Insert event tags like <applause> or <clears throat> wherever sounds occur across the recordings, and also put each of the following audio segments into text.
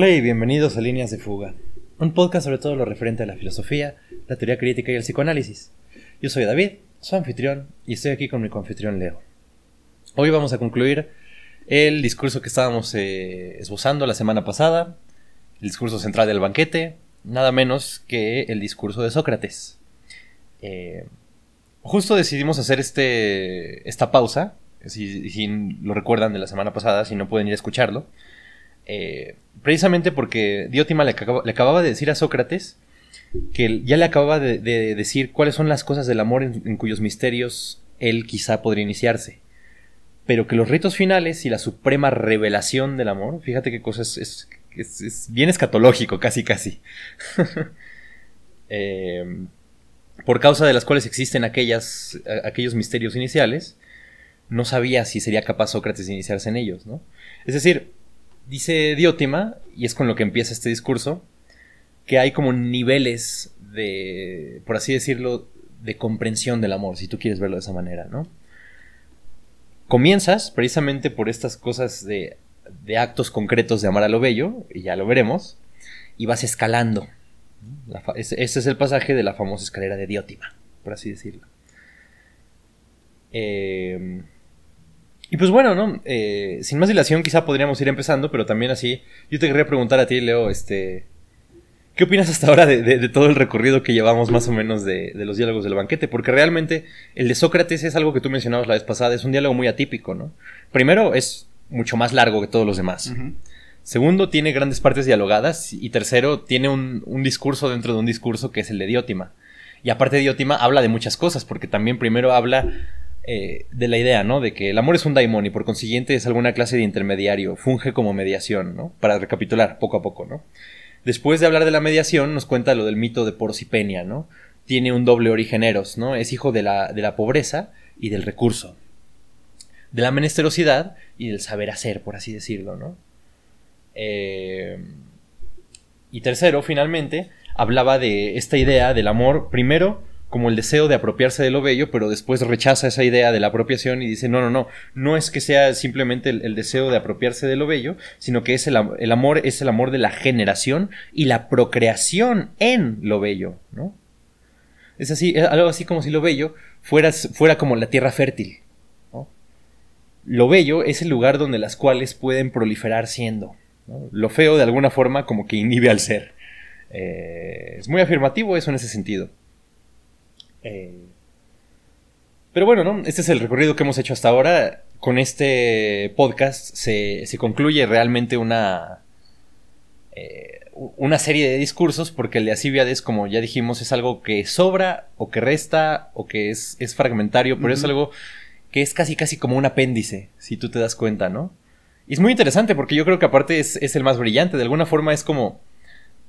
Hola y bienvenidos a Líneas de Fuga, un podcast sobre todo lo referente a la filosofía, la teoría crítica y el psicoanálisis. Yo soy David, su anfitrión, y estoy aquí con mi confitrión Leo. Hoy vamos a concluir el discurso que estábamos eh, esbozando la semana pasada, el discurso central del banquete, nada menos que el discurso de Sócrates. Eh, justo decidimos hacer este, esta pausa, si, si, lo recuerdan de la semana pasada, si no pueden ir a escucharlo, eh, precisamente porque Diótima le, acababa de decir a Sócrates que ya le acababa de, decir cuáles son las cosas del amor en, cuyos misterios él quizá podría iniciarse. Pero que los ritos finales y la suprema revelación del amor, fíjate qué cosa es, bien escatológico, casi casi. <laughs> eh, por causa de las cuales existen aquellas, aquellos misterios iniciales, no sabía si sería capaz Sócrates de iniciarse en ellos, ¿no? Es decir, dice Diótima, y es con lo que empieza este discurso, que hay como niveles de, por así decirlo, de comprensión del amor, si tú quieres verlo de esa manera, ¿no? Comienzas precisamente por estas cosas de, de actos concretos de amar a lo bello, y ya lo veremos, y vas escalando ese, es el pasaje de la famosa escalera de Diótima, por así decirlo. Eh, y pues bueno, ¿no? Eh, sin más dilación quizá podríamos ir empezando, pero también así, yo te querría preguntar a ti, Leo, este... ¿Qué opinas hasta ahora de, todo el recorrido que llevamos más o menos de, los diálogos del banquete? Porque realmente el de Sócrates es algo que tú mencionabas la vez pasada, es un diálogo muy atípico, ¿no? Primero, es mucho más largo que todos los demás. Segundo, tiene grandes partes dialogadas. Y tercero, tiene un, discurso dentro de un discurso que es el de Diótima. Y aparte de Diótima, habla de muchas cosas, porque también primero habla eh, de la idea, ¿no? De que el amor es un daimon y por consiguiente es alguna clase de intermediario, funge como mediación, ¿no? Para recapitular poco a poco, ¿no? Después de hablar de la mediación, nos cuenta lo del mito de Porcipenia, ¿no? Tiene un doble origen eros, ¿no? Es hijo de la, de la pobreza y del recurso. De la menesterosidad y del saber hacer, por así decirlo, ¿no? Eh, y tercero, finalmente, hablaba de esta idea del amor, primero como el deseo de apropiarse de lo bello, pero después rechaza esa idea de la apropiación y dice, no, no, no, no es que sea simplemente el, deseo de apropiarse de lo bello, sino que es el, amor es el amor de la generación y la procreación en lo bello, ¿no? Es así, algo así como si lo bello fuera, fuera como la tierra fértil, Lo bello es el lugar donde las cuales pueden proliferar siendo, lo feo de alguna forma como que inhibe al ser. Eh, es muy afirmativo eso en ese sentido. Eh, pero bueno, ¿no? Este es el recorrido que hemos hecho hasta ahora. Con este podcast se, concluye realmente una, eh, una serie de discursos, porque el de Asibiades, como ya dijimos, es algo que sobra o que resta o que es, es fragmentario, pero es algo que es casi casi como un apéndice, si tú te das cuenta, ¿no? Y es muy interesante porque yo creo que aparte es, el más brillante. De alguna forma es como.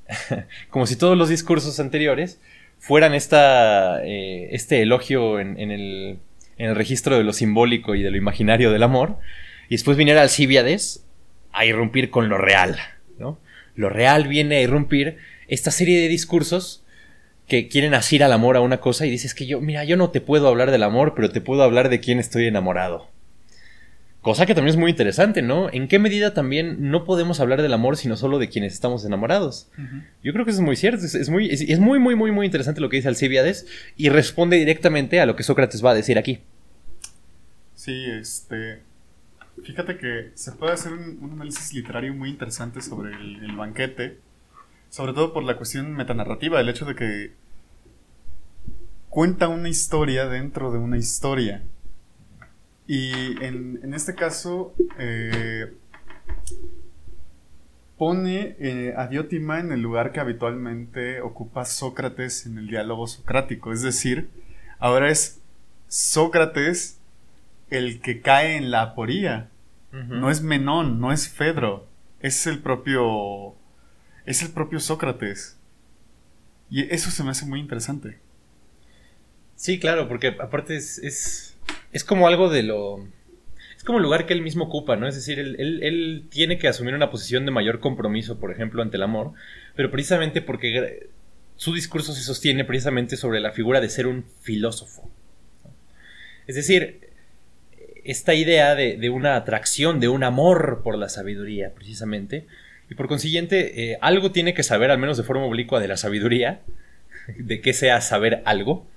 <laughs> como si todos los discursos anteriores fueran esta, eh, este elogio en, el, en el registro de lo simbólico y de lo imaginario del amor. Y después viniera Alcibiades a irrumpir con lo real. ¿no? Lo real viene a irrumpir esta serie de discursos que quieren asir al amor a una cosa y dices que yo, mira, yo no te puedo hablar del amor, pero te puedo hablar de quién estoy enamorado. Cosa que también es muy interesante, ¿no? ¿En qué medida también no podemos hablar del amor sino solo de quienes estamos enamorados? Yo creo que eso es muy cierto, es, muy, es, muy, muy, muy, muy interesante lo que dice Alcibiades y responde directamente a lo que Sócrates va a decir aquí. Sí, este... Fíjate que se puede hacer un, análisis literario muy interesante sobre el, el banquete, sobre todo por la cuestión metanarrativa, el hecho de que cuenta una historia dentro de una historia. Y en, este caso eh, pone eh, a Diótima en el lugar que habitualmente ocupa Sócrates en el diálogo socrático. Es decir, ahora es Sócrates el que cae en la aporía. No es Menón, no es Fedro. Es el propio. Es el propio Sócrates. Y eso se me hace muy interesante. Sí, claro, porque aparte es es como algo de lo... Es como el lugar que él mismo ocupa, ¿no? Es decir, él, tiene que asumir una posición de mayor compromiso, por ejemplo, ante el amor, pero precisamente porque su discurso se sostiene precisamente sobre la figura de ser un filósofo. Es decir, esta idea de, de, una atracción, de un amor por la sabiduría, precisamente, Y por consiguiente, eh, algo tiene que saber, al menos de forma oblicua, de la sabiduría, <laughs> de qué sea saber algo.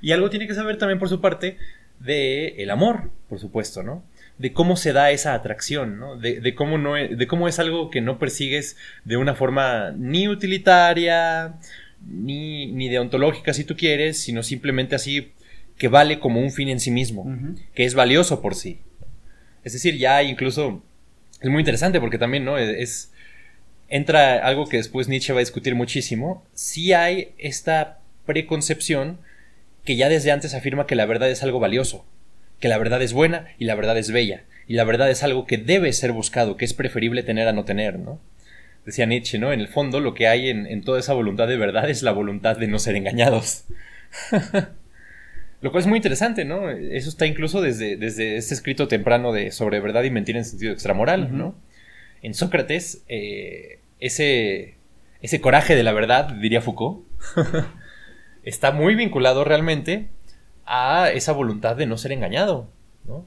Y algo tiene que saber también por su parte de el amor, por supuesto, ¿no? De cómo se da esa atracción, ¿no? De, cómo no es, de cómo es algo que no persigues de una forma ni utilitaria, ni, ni deontológica si tú quieres, sino simplemente así que vale como un fin en sí mismo, que es valioso por sí. Es decir, ya incluso es muy interesante porque también, ¿no? Es, entra algo que después Nietzsche va a discutir muchísimo. Si hay esta preconcepción que ya desde antes afirma que la verdad es algo valioso, que la verdad es buena y la verdad es bella, y la verdad es algo que debe ser buscado, que es preferible tener a no tener, ¿no? Decía Nietzsche, ¿no? En el fondo lo que hay en, toda esa voluntad de verdad es la voluntad de no ser engañados. <laughs> lo cual es muy interesante, ¿no? Eso está incluso desde, desde este escrito temprano de sobre verdad y mentira en sentido extramoral, ¿no? En Sócrates, eh, ese, ese coraje de la verdad, diría Foucault, <laughs> está muy vinculado realmente a esa voluntad de no ser engañado, ¿no?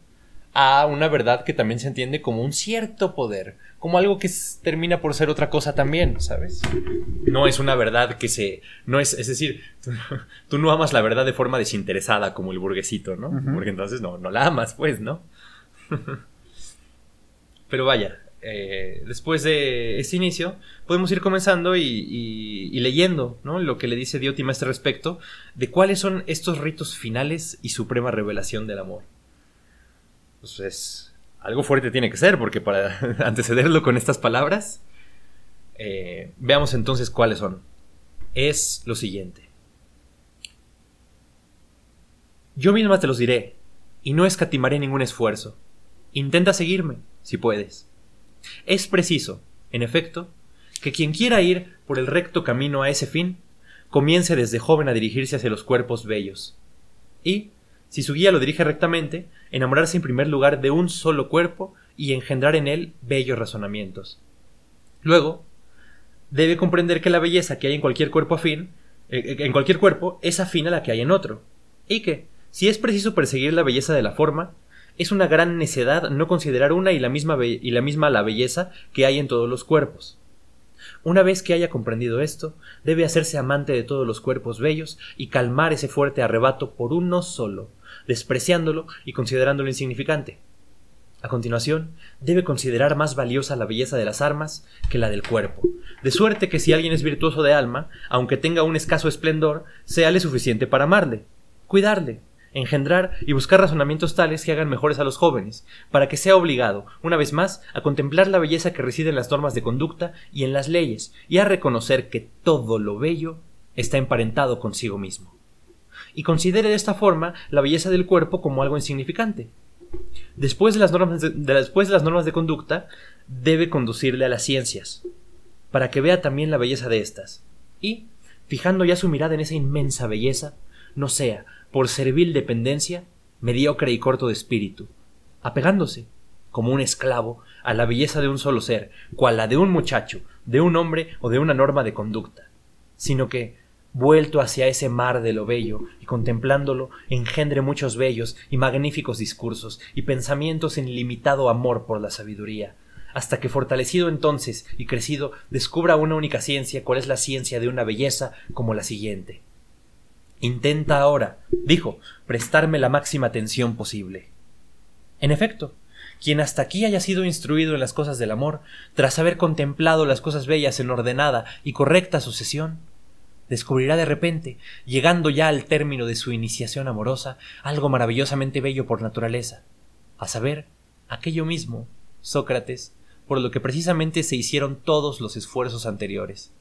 a una verdad que también se entiende como un cierto poder, como algo que termina por ser otra cosa también, ¿sabes? No es una verdad que se... no es, es decir, <laughs> tú, no amas la verdad de forma desinteresada como el burguesito, ¿no? Porque entonces no, no la amas, pues, ¿no? <laughs> Pero vaya, eh, después de este inicio, podemos ir comenzando y, leyendo ¿no? lo que le dice Diotima a este respecto de cuáles son estos ritos finales y suprema revelación del amor. Pues algo fuerte tiene que ser, porque para <laughs> antecederlo con estas palabras, eh, veamos entonces cuáles son. Es lo siguiente. Yo misma te los diré, y no escatimaré ningún esfuerzo. Intenta seguirme, si puedes. Es preciso, en efecto, que quien quiera ir por el recto camino a ese fin, comience desde joven a dirigirse hacia los cuerpos bellos. Y, si su guía lo dirige rectamente, enamorarse en primer lugar de un solo cuerpo y engendrar en él bellos razonamientos. Luego, debe comprender que la belleza que hay en cualquier cuerpo afín, eh, eh, en cualquier cuerpo, es afín a la que hay en otro, y que, si es preciso perseguir la belleza de la forma, es una gran necedad no considerar una y la misma, y la misma la belleza que hay en todos los cuerpos. Una vez que haya comprendido esto, debe hacerse amante de todos los cuerpos bellos y calmar ese fuerte arrebato por uno solo, despreciándolo y considerándolo insignificante. A continuación, debe considerar más valiosa la belleza de las armas que la del cuerpo, de suerte que si alguien es virtuoso de alma, aunque tenga un escaso esplendor, séale suficiente para amarle, cuidarle, engendrar y buscar razonamientos tales que hagan mejores a los jóvenes, para que sea obligado, una vez más, a contemplar la belleza que reside en las normas de conducta y en las leyes, y a reconocer que todo lo bello está emparentado consigo mismo. Y considere de esta forma la belleza del cuerpo como algo insignificante. Después de las normas de, después de, las normas de conducta, debe conducirle a las ciencias, para que vea también la belleza de éstas, y, fijando ya su mirada en esa inmensa belleza, no sea, por servil dependencia, mediocre y corto de espíritu, apegándose, como un esclavo, a la belleza de un solo ser, cual la de un muchacho, de un hombre o de una norma de conducta, sino que, vuelto hacia ese mar de lo bello y contemplándolo, engendre muchos bellos y magníficos discursos y pensamientos en ilimitado amor por la sabiduría, hasta que fortalecido entonces y crecido descubra una única ciencia cuál es la ciencia de una belleza como la siguiente Intenta ahora, dijo, prestarme la máxima atención posible. En efecto, quien hasta aquí haya sido instruido en las cosas del amor, tras haber contemplado las cosas bellas en ordenada y correcta sucesión, descubrirá de repente, llegando ya al término de su iniciación amorosa, algo maravillosamente bello por naturaleza, a saber, aquello mismo, Sócrates, por lo que precisamente se hicieron todos los esfuerzos anteriores.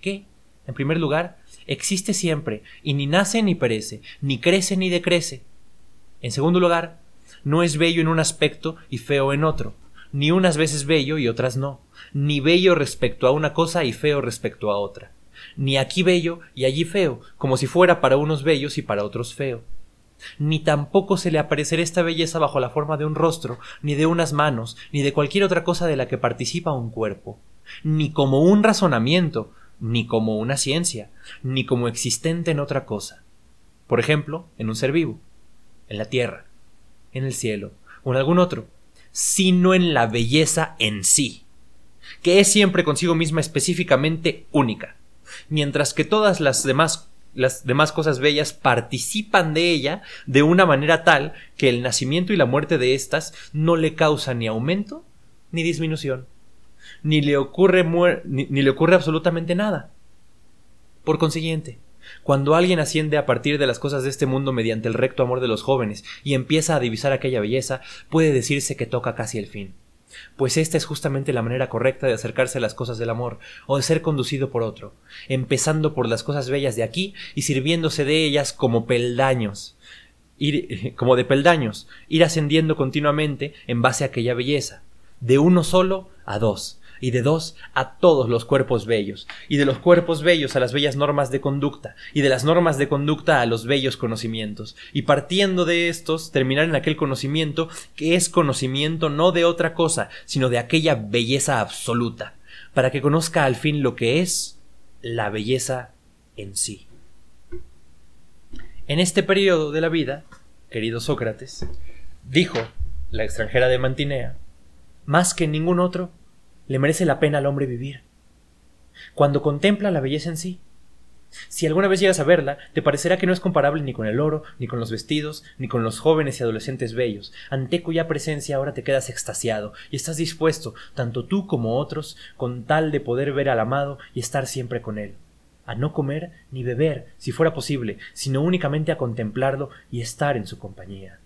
¿Qué? En primer lugar, existe siempre, y ni nace ni perece, ni crece ni decrece. En segundo lugar, no es bello en un aspecto y feo en otro, ni unas veces bello y otras no, ni bello respecto a una cosa y feo respecto a otra, ni aquí bello y allí feo, como si fuera para unos bellos y para otros feo. Ni tampoco se le aparecerá esta belleza bajo la forma de un rostro, ni de unas manos, ni de cualquier otra cosa de la que participa un cuerpo, ni como un razonamiento, ni como una ciencia, ni como existente en otra cosa. Por ejemplo, en un ser vivo, en la tierra, en el cielo, o en algún otro, sino en la belleza en sí, que es siempre consigo misma específicamente única, mientras que todas las demás las demás cosas bellas participan de ella de una manera tal que el nacimiento y la muerte de éstas no le causan ni aumento ni disminución, ni le ocurre, ni, le ocurre absolutamente nada. Por consiguiente, cuando alguien asciende a partir de las cosas de este mundo mediante el recto amor de los jóvenes y empieza a divisar aquella belleza, puede decirse que toca casi el fin pues esta es justamente la manera correcta de acercarse a las cosas del amor, o de ser conducido por otro, empezando por las cosas bellas de aquí y sirviéndose de ellas como peldaños, ir, <laughs> como de peldaños, ir ascendiendo continuamente en base a aquella belleza, de uno solo a dos, y de dos a todos los cuerpos bellos, y de los cuerpos bellos a las bellas normas de conducta, y de las normas de conducta a los bellos conocimientos, y partiendo de estos terminar en aquel conocimiento que es conocimiento no de otra cosa, sino de aquella belleza absoluta, para que conozca al fin lo que es la belleza en sí. En este periodo de la vida, querido Sócrates, dijo la extranjera de Mantinea, más que ningún otro, le merece la pena al hombre vivir. Cuando contempla la belleza en sí. Si alguna vez llegas a verla, te parecerá que no es comparable ni con el oro, ni con los vestidos, ni con los jóvenes y adolescentes bellos, ante cuya presencia ahora te quedas extasiado y estás dispuesto, tanto tú como otros, con tal de poder ver al amado y estar siempre con él a no comer ni beber, si fuera posible, sino únicamente a contemplarlo y estar en su compañía.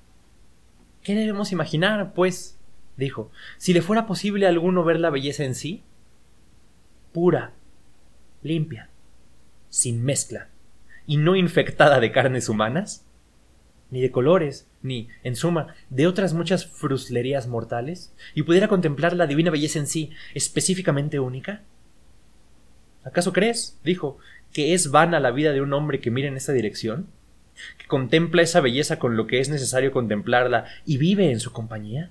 ¿Qué debemos imaginar, pues, dijo, si le fuera posible a alguno ver la belleza en sí, pura, limpia, sin mezcla, y no infectada de carnes humanas, ni de colores, ni, en suma, de otras muchas fruslerías mortales, y pudiera contemplar la divina belleza en sí, específicamente única? ¿Acaso crees, dijo, que es vana la vida de un hombre que mira en esa dirección? ¿Que contempla esa belleza con lo que es necesario contemplarla y vive en su compañía?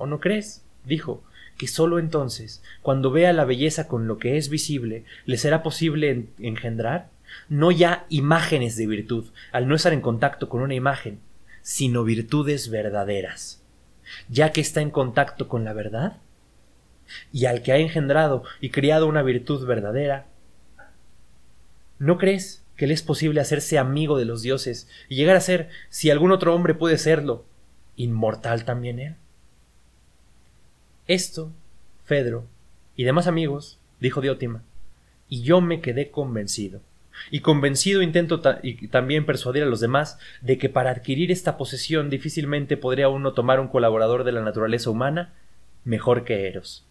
¿O no crees? dijo, que sólo entonces, cuando vea la belleza con lo que es visible, le será posible engendrar no ya imágenes de virtud, al no estar en contacto con una imagen, sino virtudes verdaderas, ya que está en contacto con la verdad, y al que ha engendrado y criado una virtud verdadera, ¿no crees que le es posible hacerse amigo de los dioses y llegar a ser, si algún otro hombre puede serlo, inmortal también él? Esto, Fedro y demás amigos, dijo Diótima, y yo me quedé convencido. Y convencido intento y también persuadir a los demás de que para adquirir esta posesión difícilmente podría uno tomar un colaborador de la naturaleza humana mejor que Eros.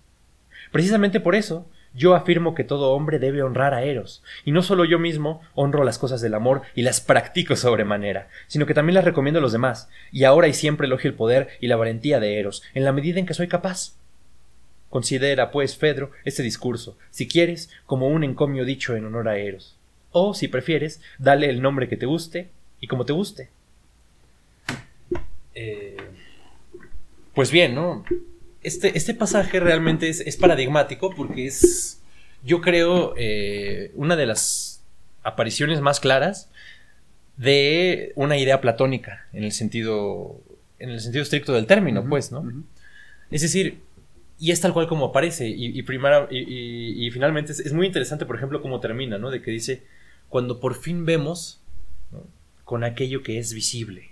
Precisamente por eso, yo afirmo que todo hombre debe honrar a Eros, y no solo yo mismo honro las cosas del amor y las practico sobremanera, sino que también las recomiendo a los demás, y ahora y siempre elogio el poder y la valentía de Eros, en la medida en que soy capaz. Considera, pues, Fedro, este discurso, si quieres, como un encomio dicho en honor a Eros. O, si prefieres, dale el nombre que te guste y como te guste. Eh, pues bien, ¿no? Este, este pasaje realmente es, paradigmático porque es, yo creo, eh, una de las apariciones más claras de una idea platónica en el sentido, en el sentido estricto del término, pues, ¿no? Es decir, y es tal cual como aparece. Y, y, finalmente es, muy interesante, por ejemplo, cómo termina, ¿no? De que dice, cuando por fin vemos con aquello que es visible.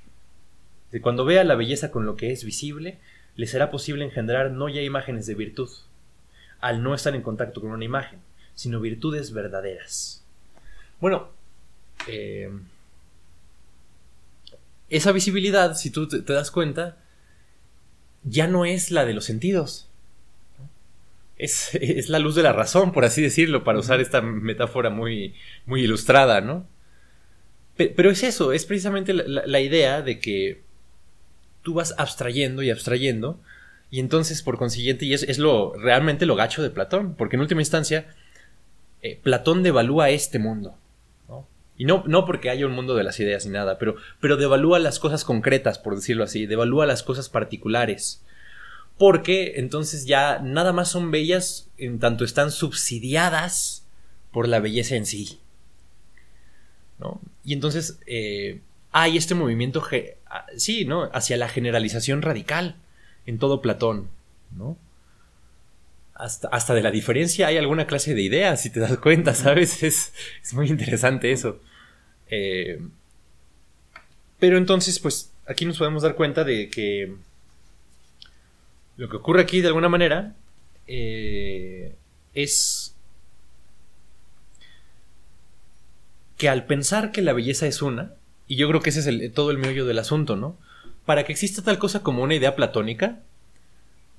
De cuando vea la belleza con lo que es visible, le será posible engendrar no ya imágenes de virtud, al no estar en contacto con una imagen, sino virtudes verdaderas. Bueno, eh, esa visibilidad, si tú te das cuenta, ya no es la de los sentidos, es, la luz de la razón, por así decirlo, para usar esta metáfora muy, muy ilustrada, ¿no? Pero es eso, es precisamente la, idea de que tú vas abstrayendo y abstrayendo, y entonces, por consiguiente, y es, lo realmente lo gacho de Platón, porque en última instancia, eh, Platón devalúa este mundo. ¿no? Y no, no porque haya un mundo de las ideas ni nada, pero, pero devalúa las cosas concretas, por decirlo así, devalúa las cosas particulares porque entonces ya nada más son bellas en tanto están subsidiadas por la belleza en sí. ¿no? Y entonces eh, hay este movimiento, sí, ¿no? Hacia la generalización radical en todo Platón, ¿no? hasta, hasta de la diferencia hay alguna clase de idea, si te das cuenta, ¿sabes? <laughs> Es, es muy interesante eso. Eh, pero entonces, pues aquí nos podemos dar cuenta de que lo que ocurre aquí de alguna manera eh, es que al pensar que la belleza es una, y yo creo que ese es todo el meollo del asunto, ¿no? Para que exista tal cosa como una idea platónica,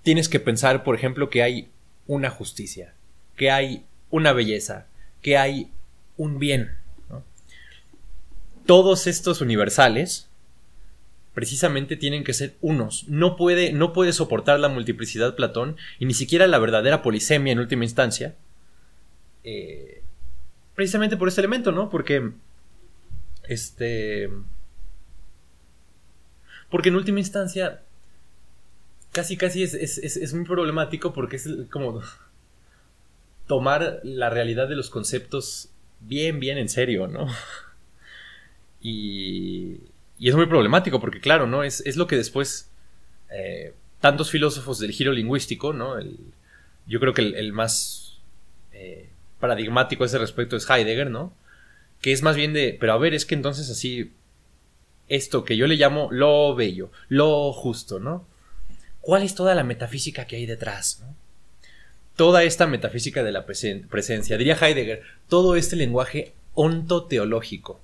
tienes que pensar, por ejemplo, que hay una justicia, que hay una belleza, que hay un bien. Todos estos universales precisamente tienen que ser unos. No puede, no puede soportar la multiplicidad Platón y ni siquiera la verdadera polisemia en última instancia. Eh, precisamente por este elemento, ¿no? Porque. Este. Porque en última instancia casi casi es, muy problemático porque es como tomar la realidad de los conceptos bien, bien en serio, ¿no? <laughs> Y, y es muy problemático porque, claro, ¿no? Es, lo que después eh, tantos filósofos del giro lingüístico, ¿no? yo creo que el, más eh, paradigmático a ese respecto es Heidegger, ¿no? Que es más bien de, pero a ver, es que entonces así, esto que yo le llamo lo bello, lo justo, ¿no? ¿Cuál es toda la metafísica que hay detrás? Toda esta metafísica de la presencia, diría Heidegger, todo este lenguaje ontoteológico.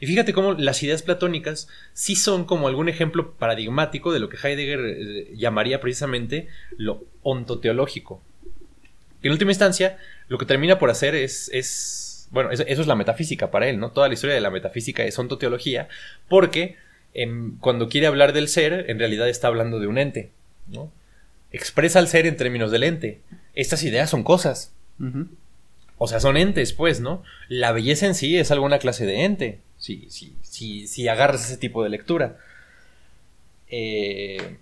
Y fíjate cómo las ideas platónicas sí son como algún ejemplo paradigmático de lo que Heidegger eh, llamaría precisamente lo ontoteológico. en última instancia, lo que termina por hacer es, es bueno, eso, es la metafísica para él, ¿no? Toda la historia de la metafísica es ontoteología, porque em, cuando quiere hablar del ser, en realidad está hablando de un ente. Expresa al ser en términos del ente. Estas ideas son cosas. O sea, son entes, pues, ¿no? La belleza en sí es alguna clase de ente. Si, si, si agarras ese tipo de lectura. Eh,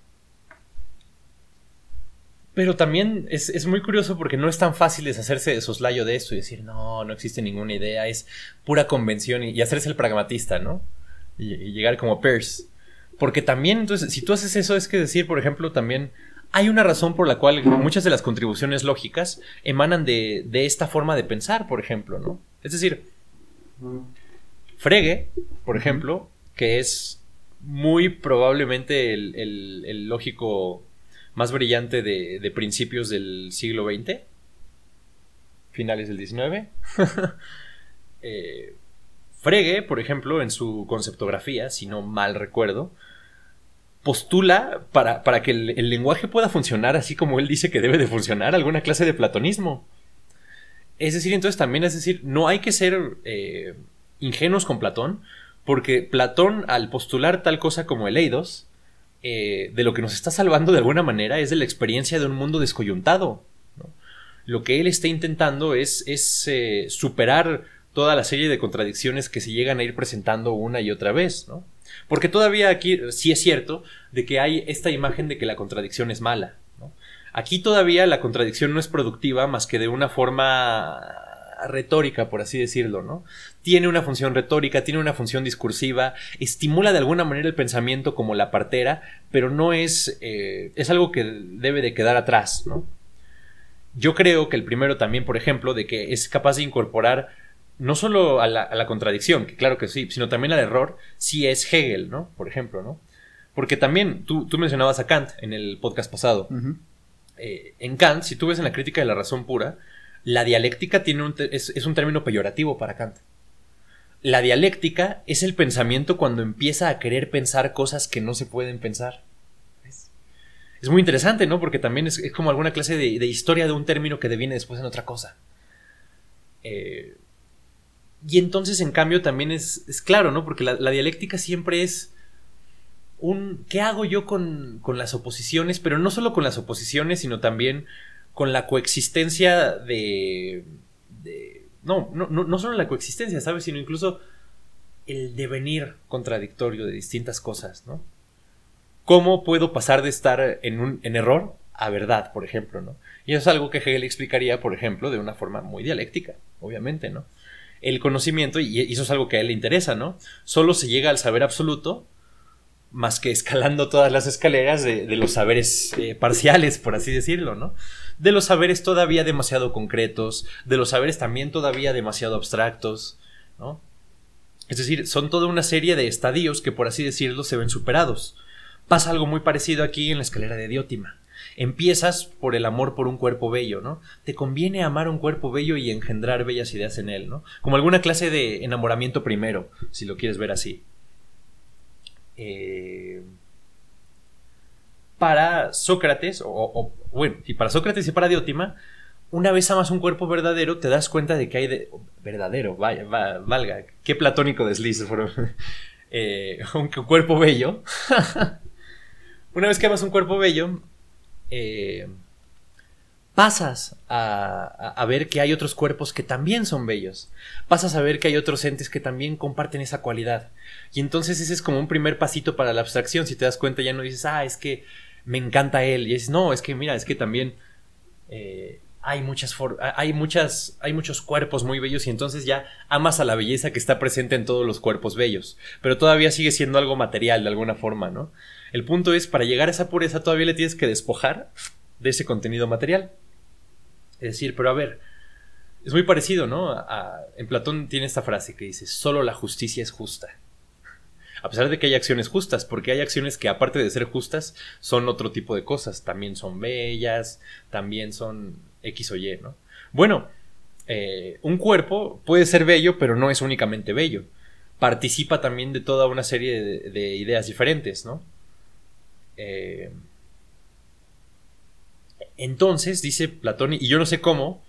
pero también es, muy curioso porque no es tan fácil deshacerse de soslayo de esto y decir, no, no existe ninguna idea, es pura convención y, hacerse el pragmatista, ¿no? Y, y, llegar como Peirce. Porque también, entonces, si tú haces eso, es que decir, por ejemplo, también hay una razón por la cual muchas de las contribuciones lógicas emanan de, esta forma de pensar, por ejemplo, ¿no? Es decir, Frege, por ejemplo, que es muy probablemente el, lógico más brillante de, principios del siglo XX, finales del XIX. <laughs> eh, Frege, por ejemplo, en su conceptografía, si no mal recuerdo, postula para, para que el, lenguaje pueda funcionar así como él dice que debe de funcionar, alguna clase de platonismo. Es decir, entonces también es decir, no hay que ser eh, ingenuos con Platón, porque Platón, al postular tal cosa como el Eidos, eh, de lo que nos está salvando de alguna manera es de la experiencia de un mundo descoyuntado. Lo que él está intentando es, es eh, superar toda la serie de contradicciones que se llegan a ir presentando una y otra vez, ¿no? Porque todavía aquí sí es cierto de que hay esta imagen de que la contradicción es mala. Aquí todavía la contradicción no es productiva más que de una forma retórica, por así decirlo, ¿no? Tiene una función retórica, tiene una función discursiva, estimula de alguna manera el pensamiento como la partera, pero no es, eh, es algo que debe de quedar atrás. Yo creo que el primero también, por ejemplo, de que es capaz de incorporar no solo a la, contradicción, que claro que sí, sino también al error, si es Hegel, ¿no? Por ejemplo, ¿no? Porque también tú, mencionabas a Kant en el podcast pasado. Eh, en Kant, si tú ves en la crítica de la razón pura, la dialéctica tiene un es, es, un término peyorativo para Kant. La dialéctica es el pensamiento cuando empieza a querer pensar cosas que no se pueden pensar. Es muy interesante, ¿no? Porque también es, como alguna clase de, de, historia de un término que deviene después en otra cosa. Eh, y entonces, en cambio, también es, es claro, ¿no? Porque la, dialéctica siempre es un... ¿Qué hago yo con, con, las oposiciones? Pero no solo con las oposiciones, sino también con la coexistencia de... de no, no, no, no solo la coexistencia, ¿sabes? Sino incluso el devenir contradictorio de distintas cosas, ¿no? ¿Cómo puedo pasar de estar en, un, en error a verdad, por ejemplo, ¿no? Y eso es algo que Hegel explicaría, por ejemplo, de una forma muy dialéctica, obviamente, ¿no? El conocimiento, y eso es algo que a él le interesa, ¿no? Solo se llega al saber absoluto más que escalando todas las escaleras de, los saberes eh, parciales, por así decirlo, ¿no? De los saberes todavía demasiado concretos, de los saberes también todavía demasiado abstractos, ¿no? Es decir, son toda una serie de estadios que, por así decirlo, se ven superados. Pasa algo muy parecido aquí en la escalera de Diótima. Empiezas por el amor por un cuerpo bello, ¿no? Te conviene amar un cuerpo bello y engendrar bellas ideas en él, ¿no? Como alguna clase de enamoramiento primero, si lo quieres ver así. Eh, para Sócrates, o, bueno, y para Sócrates y para Diótima, una vez amas un cuerpo verdadero, te das cuenta de que hay de. Verdadero, vaya, valga, qué platónico desliz. <laughs> eh, un cuerpo bello. <laughs> una vez que amas un cuerpo bello, eh, pasas a, ver que hay otros cuerpos que también son bellos. Pasas a ver que hay otros entes que también comparten esa cualidad. Y entonces ese es como un primer pasito para la abstracción. Si te das cuenta, ya no dices, ah, es que me encanta él. Y dices, no, es que mira, es que también eh, hay muchas hay muchas hay muchos cuerpos muy bellos y entonces ya amas a la belleza que está presente en todos los cuerpos bellos pero todavía sigue siendo algo material de alguna forma no el punto es para llegar a esa pureza todavía le tienes que despojar de ese contenido material es decir pero a ver es muy parecido no en Platón tiene esta frase que dice solo la justicia es justa a pesar de que hay acciones justas, porque hay acciones que aparte de ser justas son otro tipo de cosas, también son bellas, también son X o Y, ¿no? Bueno, eh, un cuerpo puede ser bello, pero no es únicamente bello. Participa también de toda una serie de, ideas diferentes, ¿no? Eh, entonces, dice Platón, y yo no sé cómo,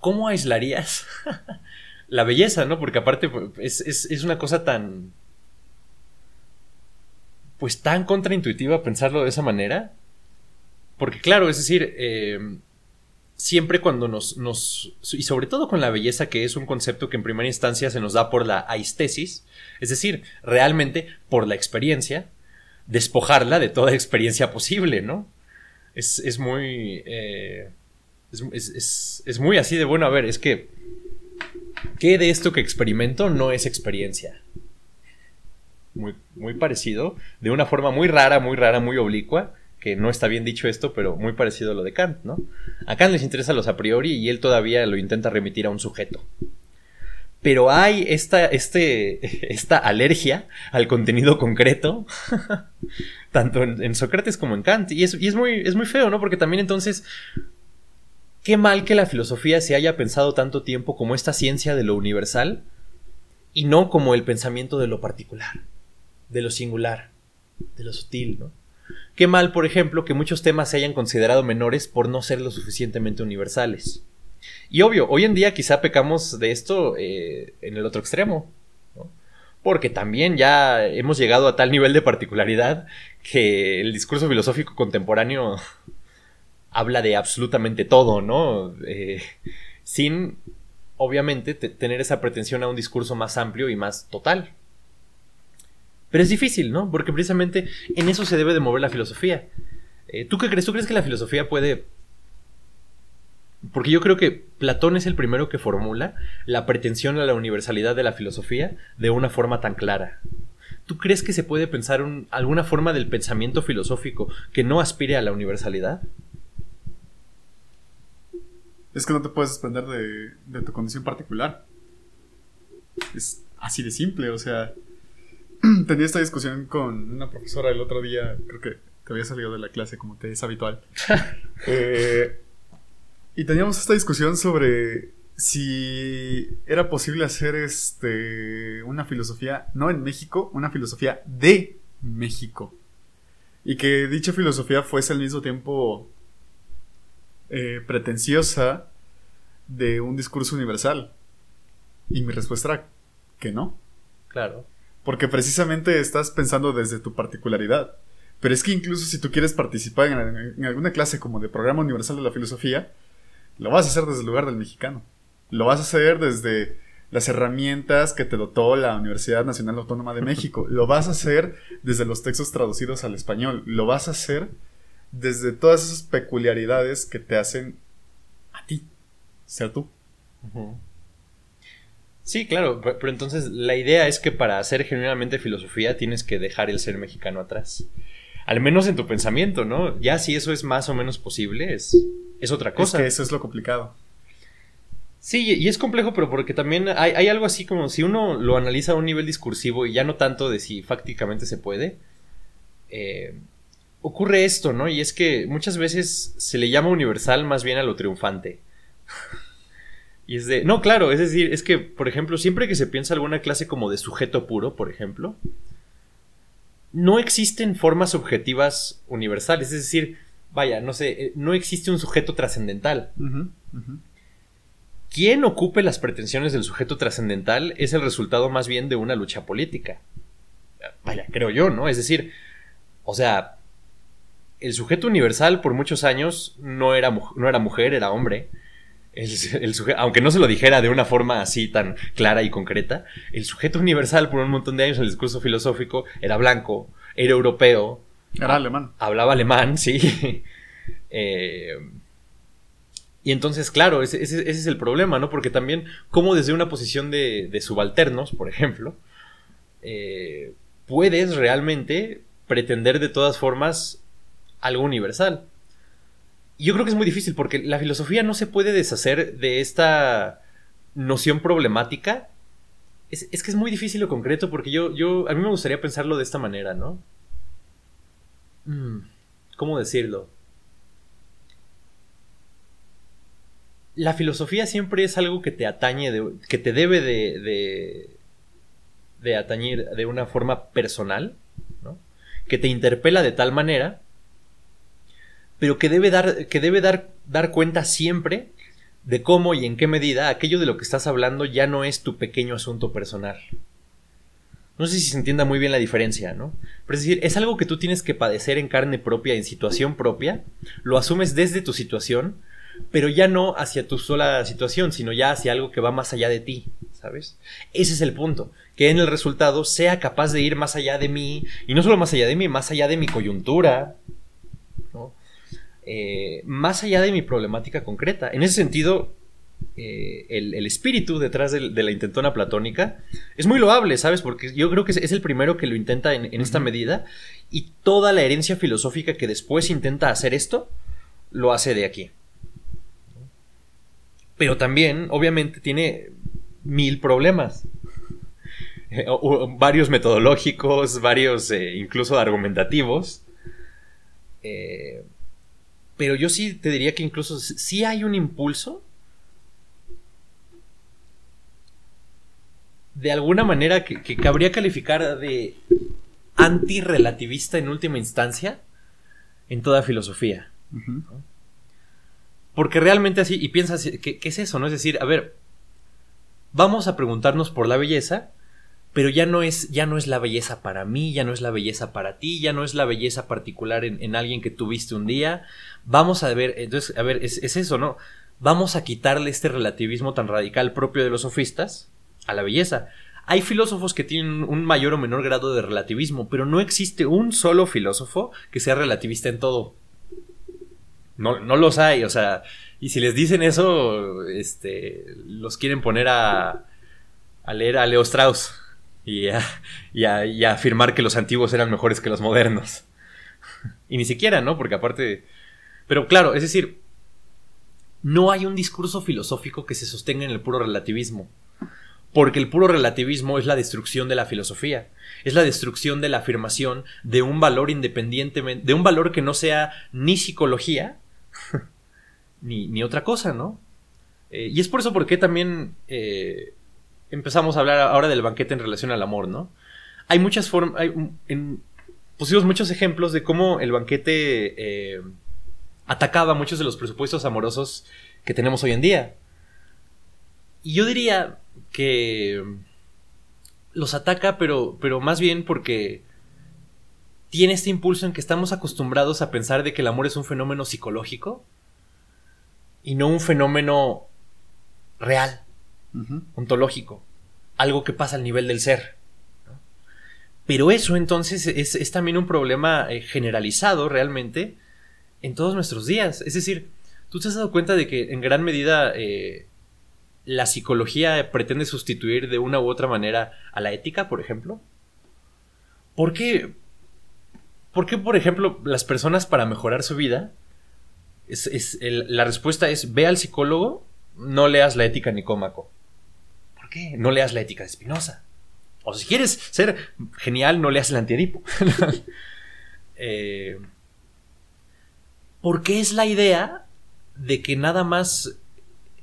¿cómo aislarías <laughs> la belleza, ¿no? Porque aparte pues, es, una cosa tan... Pues tan contraintuitiva pensarlo de esa manera. Porque claro, es decir, eh, siempre cuando nos, nos, y sobre todo con la belleza, que es un concepto que en primera instancia se nos da por la aistesis, es decir, realmente por la experiencia, despojarla de toda experiencia posible, ¿no? Es, es muy... Eh, es, es, es, muy así de bueno, a ver, es que... ¿Qué de esto que experimento no es experiencia? Muy, muy parecido, de una forma muy rara, muy rara, muy oblicua, que no está bien dicho esto, pero muy parecido a lo de Kant, ¿no? A Kant les interesa los a priori y él todavía lo intenta remitir a un sujeto. Pero hay esta, este, <laughs> esta alergia al contenido concreto, <laughs> tanto en, Sócrates como en Kant. Y, es, es, muy, es muy feo, ¿no? Porque también entonces, qué mal que la filosofía se haya pensado tanto tiempo como esta ciencia de lo universal y no como el pensamiento de lo particular, de lo singular, de lo sutil, ¿no? Qué mal, por ejemplo, que muchos temas se hayan considerado menores por no ser lo suficientemente universales. Y obvio, hoy en día quizá pecamos de esto eh, en el otro extremo, porque también ya hemos llegado a tal nivel de particularidad que el discurso filosófico contemporáneo <laughs> habla de absolutamente todo, ¿no? Eh, sin, obviamente, tener esa pretensión a un discurso más amplio y más total. Pero es difícil, ¿no? Porque precisamente en eso se debe de mover la filosofía. Eh, ¿Tú qué crees? ¿Tú crees que la filosofía puede... Porque yo creo que Platón es el primero que formula la pretensión a la universalidad de la filosofía de una forma tan clara. ¿Tú crees que se puede pensar alguna forma del pensamiento filosófico que no aspire a la universalidad? Es que no te puedes desprender de, de tu condición particular. Es así de simple, o sea, <clears throat> tenía esta discusión con una profesora el otro día, creo que te había salido de la clase como te es habitual. <laughs> Eh, y teníamos esta discusión sobre si era posible hacer este una filosofía, no en México, una filosofía de México. Y que dicha filosofía fuese al mismo tiempo eh, pretenciosa de un discurso universal. Y mi respuesta era que no. Claro. Porque precisamente estás pensando desde tu particularidad. Pero es que incluso si tú quieres participar en, alguna clase como de programa universal de la filosofía, lo vas a hacer desde el lugar del mexicano. Lo vas a hacer desde las herramientas que te dotó la Universidad Nacional Autónoma de México. <laughs> Lo vas a hacer desde los textos traducidos al español. Lo vas a hacer desde todas esas peculiaridades que te hacen a ti, ser tú. Sí, claro, pe- pero entonces la idea es que para hacer genuinamente filosofía tienes que dejar el ser mexicano atrás. Al menos en tu pensamiento, ¿no? Ya si eso es más o menos posible, es, es otra Es cosa. que eso es lo complicado. Sí, y es complejo, pero porque también hay, hay algo así como si uno lo analiza a un nivel discursivo y ya no tanto de si fácticamente se puede, eh, ocurre esto, ¿no? Y es que muchas veces se le llama universal más bien a lo triunfante. <laughs> y es de... No, claro, es decir, es que, por ejemplo, siempre que se piensa alguna clase como de sujeto puro, por ejemplo, no existen formas objetivas universales, es decir, vaya, no sé, eh, no existe un sujeto trascendental. Ujú. Quien ocupe las pretensiones del sujeto trascendental es el resultado más bien de una lucha política. Vaya, creo yo, ¿no? Es decir, o sea, el sujeto universal por muchos años no era, no era mujer, era hombre. El, el suje- aunque no se lo dijera de una forma así tan clara y concreta, el sujeto universal por un montón de años en el discurso filosófico era blanco, era europeo, Era alemán. hablaba alemán, <laughs> sí. Eh, y entonces, claro, ese, ese- ese es el problema, ¿no? Porque también, como desde una posición de, de subalternos, por ejemplo, eh, puedes realmente pretender de todas formas algo universal. Y yo creo que es muy difícil porque la filosofía no se puede deshacer de esta noción problemática. Es, es que es muy difícil lo concreto porque yo, yo, a mí me gustaría pensarlo de esta manera, ¿no? Mm, ¿Cómo decirlo? La filosofía siempre es algo que te atañe, que te debe de, de, de atañir de una forma personal, ¿no? que te interpela de tal manera, pero que debe dar, que debe dar, dar cuenta siempre de cómo y en qué medida aquello de lo que estás hablando ya no es tu pequeño asunto personal. No sé si se entienda muy bien la diferencia, ¿no? Pero es decir, es algo que tú tienes que padecer en carne propia, en situación propia, lo asumes desde tu situación, pero ya no hacia tu sola situación, sino ya hacia algo que va más allá de ti, ¿sabes? Ese es el punto, que en el resultado sea capaz de ir más allá de mí, y no solo más allá de mí, más allá de mi coyuntura, ¿no? Eh, más allá de mi problemática concreta. En ese sentido, eh, el, el espíritu detrás de, la intentona platónica es muy loable, ¿sabes? Porque yo creo que es, es el primero que lo intenta en, en esta medida y toda la herencia filosófica que después intenta hacer esto, lo hace de aquí. Pero también, obviamente, tiene mil problemas. Eh, o- o varios metodológicos, varios eh, incluso argumentativos. Eh, pero yo sí te diría que incluso sí hay un impulso de alguna manera que, que cabría calificar de antirrelativista en última instancia en toda filosofía. Porque realmente así, y piensas, ¿qué, qué es eso? ¿No? Es decir, a ver, vamos a preguntarnos por la belleza, pero ya no es, ya no es la belleza para mí, ya no es la belleza para ti, ya no es la belleza particular en, en alguien que tuviste un día. Vamos a ver, entonces, a ver, es, es eso, ¿no? Vamos a quitarle este relativismo tan radical propio de los sofistas a la belleza. Hay filósofos que tienen un mayor o menor grado de relativismo, pero no existe un solo filósofo que sea relativista en todo. No, no los hay, o sea, y si les dicen eso, este, los quieren poner a, a leer a Leo Strauss y a, y, a, y a afirmar que los antiguos eran mejores que los modernos. <laughs> Y ni siquiera, ¿no? Porque aparte... Pero claro, es decir, no hay un discurso filosófico que se sostenga en el puro relativismo. Porque el puro relativismo es la destrucción de la filosofía. Es la destrucción de la afirmación de un valor independientemente, de un valor que no sea ni psicología, <laughs> ni, ni otra cosa, ¿no? Eh, y es por eso porque también eh, empezamos a hablar ahora del banquete en relación al amor, ¿no? Hay muchas formas, pusimos muchos ejemplos de cómo el banquete eh, atacaba muchos de los presupuestos amorosos que tenemos hoy en día. Y yo diría que los ataca, pero, pero más bien porque tiene este impulso en que estamos acostumbrados a pensar de que el amor es un fenómeno psicológico y no un fenómeno real, ontológico, algo que pasa al nivel del ser. ¿no? Pero eso entonces es, es también un problema eh, generalizado realmente en todos nuestros días. Es decir, tú te has dado cuenta de que en gran medida eh, la psicología pretende sustituir de una u otra manera a la ética, por ejemplo? ¿Por qué, por, por ejemplo, las personas para mejorar su vida, la respuesta es ve al psicólogo, no leas la ética Nicómaco? ¿Por qué? No leas la ética de Spinoza. O si quieres ser genial, no leas el antiedipo. <laughs> eh, ¿Por qué es la idea de que nada más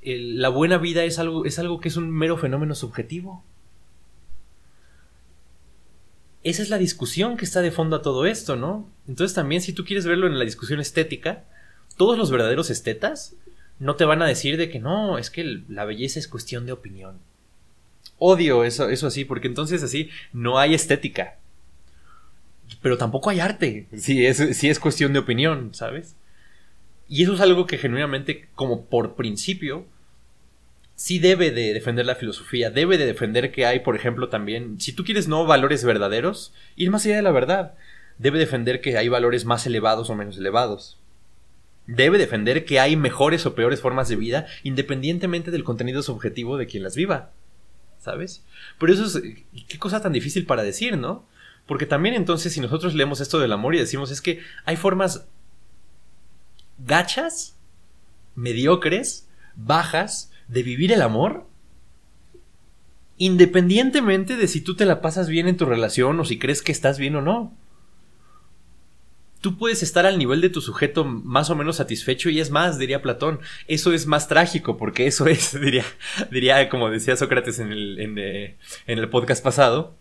la buena vida es algo, es algo que es un mero fenómeno subjetivo. Esa es la discusión que está de fondo a todo esto, ¿no? Entonces también si tú quieres verlo en la discusión estética, todos los verdaderos estetas no te van a decir de que no, es que la belleza es cuestión de opinión. Odio eso, eso así, porque entonces así no hay estética. Pero tampoco hay arte, si es, si es cuestión de opinión, ¿sabes? Y eso es algo que genuinamente, como por principio, sí debe de defender la filosofía, debe de defender que hay, por ejemplo, también, si tú quieres no valores verdaderos, ir más allá de la verdad, debe defender que hay valores más elevados o menos elevados. Debe defender que hay mejores o peores formas de vida independientemente del contenido subjetivo de quien las viva. ¿Sabes? Pero eso es... Qué cosa tan difícil para decir, ¿no? Porque también entonces si nosotros leemos esto del amor y decimos es que hay formas gachas, mediocres, bajas, de vivir el amor, independientemente de si tú te la pasas bien en tu relación o si crees que estás bien o no. Tú puedes estar al nivel de tu sujeto más o menos satisfecho y es más, diría Platón, eso es más trágico porque eso es, <laughs> diría, diría como decía Sócrates en el, en, eh, el podcast pasado,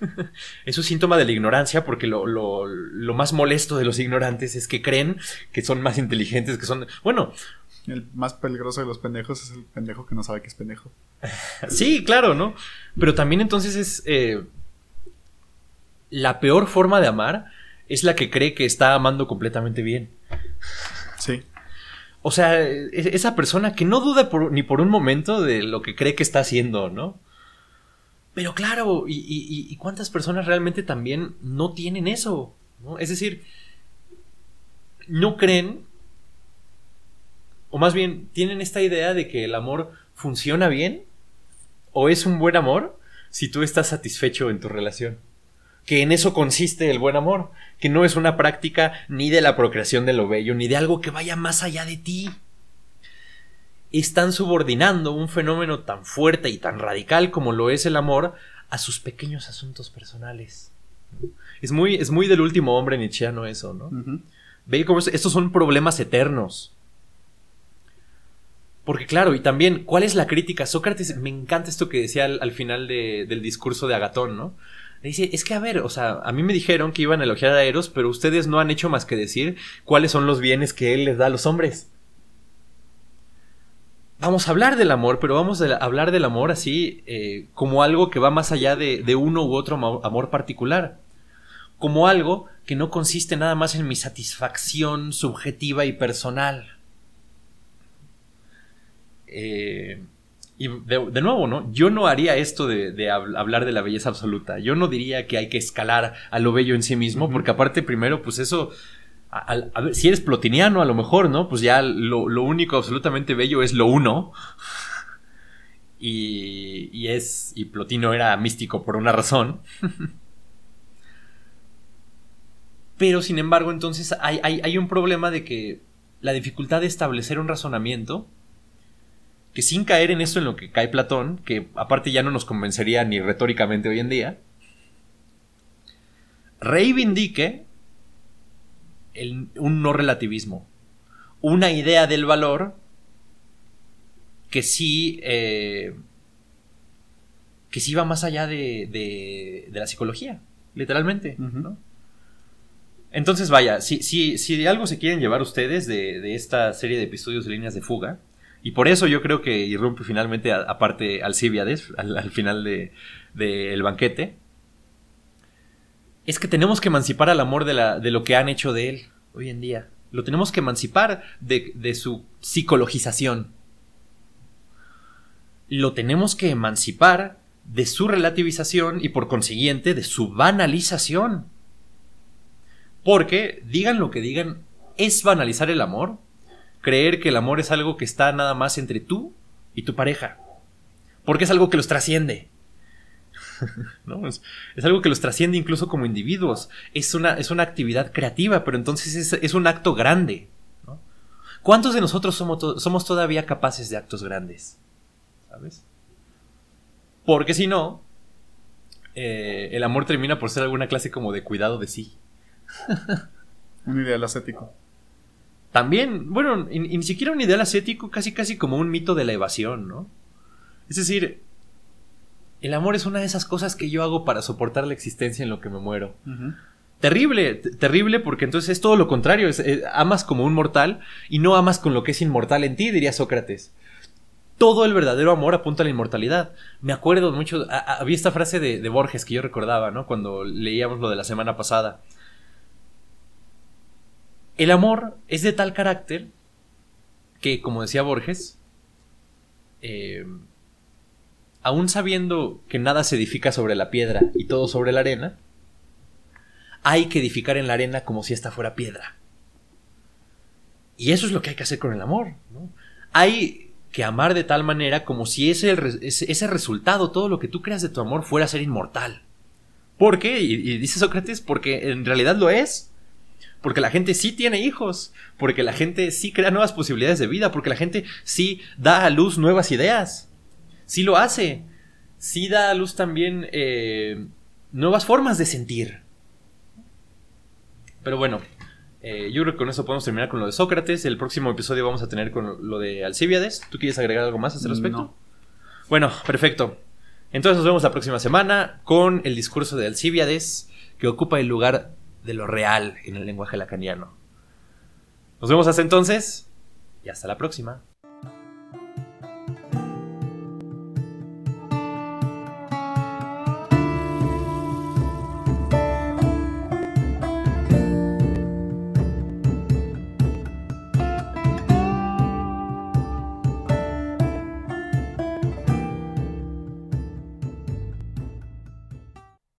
<laughs> es un síntoma de la ignorancia porque lo, lo, lo, más molesto de los ignorantes es que creen que son más inteligentes, que son... Bueno, el más peligroso de los pendejos es el pendejo que no sabe que es pendejo. <laughs> sí, claro, ¿no? Pero también entonces es... Eh, la peor forma de amar es la que cree que está amando completamente bien. Sí. O sea, esa persona que no duda ni por un momento de lo que cree que está haciendo, ¿no? Pero claro, y, cuántas personas realmente también no tienen eso? ¿no? Es decir, no creen o más bien, tienen esta idea de que el amor funciona bien o es un buen amor si tú estás satisfecho en tu relación. Que en eso consiste el buen amor, que no es una práctica ni de la procreación de lo bello, ni de algo que vaya más allá de ti. Están subordinando un fenómeno tan fuerte y tan radical como lo es el amor a sus pequeños asuntos personales. Es muy, es muy del último hombre nietzscheano eso, ¿no? Ve cómo estos son problemas eternos porque claro, y también, ¿cuál es la crítica? Sócrates, me encanta esto que decía al, final del discurso de Agatón, ¿no? Le dice, es que a ver, o sea, a mí me dijeron que iban a elogiar a Eros, pero ustedes no han hecho más que decir cuáles son los bienes que él les da a los hombres. Vamos a hablar del amor, pero vamos a hablar del amor así eh, como algo que va más allá de, de uno u otro amor particular. Como algo que no consiste nada más en mi satisfacción subjetiva y personal eh, y de, nuevo, ¿no? Yo no haría esto de, hablar de la belleza absoluta. Yo no diría que hay que escalar a lo bello en sí mismo, porque aparte, primero, pues eso. A, ver, si eres plotiniano, a lo mejor, ¿no? Pues ya lo, único absolutamente bello es lo uno. Y, es. Y Plotino era místico por una razón. <laughs> Pero sin embargo, entonces hay, hay un problema de que la dificultad de establecer un razonamiento que sin caer en esto en lo que cae Platón, que aparte ya no nos convencería ni retóricamente hoy en día, reivindique un no relativismo, una idea del valor que sí, eh, que sí va más allá de, de, la psicología, literalmente, Entonces, vaya, si, si, si de algo se quieren llevar ustedes de, de esta serie de episodios de líneas de fuga, y por eso yo creo que irrumpe finalmente, aparte Alcibiades, al, al final del de, banquete, es que tenemos que emancipar al amor de, la, de lo que han hecho de él hoy en día. Lo tenemos que emancipar de, de su psicologización. Lo tenemos que emancipar de su relativización y por consiguiente de su banalización. Porque, digan lo que digan, ¿es banalizar el amor? Creer que el amor es algo que está nada más entre tú y tu pareja. Porque es algo que los trasciende. <laughs> Es, algo que los trasciende incluso como individuos. Es una, es una actividad creativa, pero entonces es, es un acto grande. ¿Cuántos de nosotros somos, somos todavía capaces de actos grandes? ¿Sabes? Porque si no, eh, el amor termina por ser alguna clase como de cuidado de sí. <laughs> un ideal ascético. También, bueno, y, y ni siquiera un ideal ascético, casi casi como un mito de la evasión, ¿no? Es decir, el amor es una de esas cosas que yo hago para soportar la existencia en lo que me muero. Uh -huh. Terrible, terrible porque entonces es todo lo contrario, es, es, amas como un mortal y no amas con lo que es inmortal en ti, diría Sócrates. Todo el verdadero amor apunta a la inmortalidad. Me acuerdo mucho, a, a, había esta frase de, de, Borges que yo recordaba, ¿no? Cuando leíamos lo de la semana pasada. El amor es de tal carácter que, como decía Borges, eh, aún sabiendo que nada se edifica sobre la piedra y todo sobre la arena, hay que edificar en la arena como si esta fuera piedra. Y eso es lo que hay que hacer con el amor. Hay que amar de tal manera como si ese, ese, resultado, todo lo que tú creas de tu amor, fuera a ser inmortal. ¿Por qué? Y dice Sócrates, porque en realidad lo es. Porque la gente sí tiene hijos, porque la gente sí crea nuevas posibilidades de vida, porque la gente sí da a luz nuevas ideas sí lo hace. Sí da a luz también eh, nuevas formas de sentir. Pero bueno, eh, yo creo que con eso podemos terminar con lo de Sócrates. El próximo episodio vamos a tener con lo de Alcíbiades. ¿Tú quieres agregar algo más a este respecto? No. Bueno, perfecto. Entonces nos vemos la próxima semana con el discurso de Alcíbiades que ocupa el lugar de lo real en el lenguaje lacaniano. Nos vemos hasta entonces y hasta la próxima.